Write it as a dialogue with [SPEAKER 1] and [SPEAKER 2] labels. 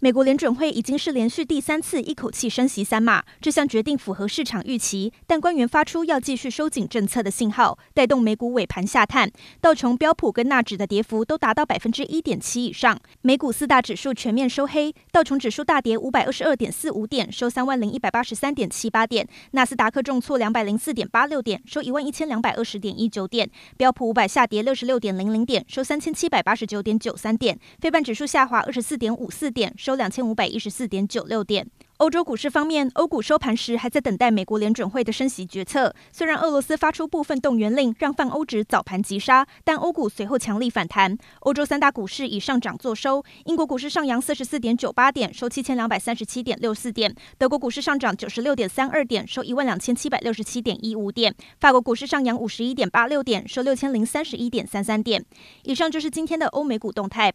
[SPEAKER 1] 美国联准会已经是连续第三次一口气升息三码，这项决定符合市场预期，但官员发出要继续收紧政策的信号，带动美股尾盘下探，道琼、标普跟纳指的跌幅都达到百分之一点七以上。美股四大指数全面收黑，道琼指数大跌五百二十二点四五点，收三万零一百八十三点七八点；纳斯达克重挫两百零四点八六点，收一万一千两百二十点一九点；标普五百下跌六十六点零零点，收三千七百八十九点九三点；非半指数下滑二十四点五四点，收两千五百一十四点九六点。欧洲股市方面，欧股收盘时还在等待美国联准会的升息决策。虽然俄罗斯发出部分动员令，让泛欧指早盘急杀，但欧股随后强力反弹。欧洲三大股市以上涨作收，英国股市上扬四十四点九八点，收七千两百三十七点六四点；德国股市上涨九十六点三二点，收一万两千七百六十七点一五点；法国股市上扬五十一点八六点，收六千零三十一点三三点。以上就是今天的欧美股动态。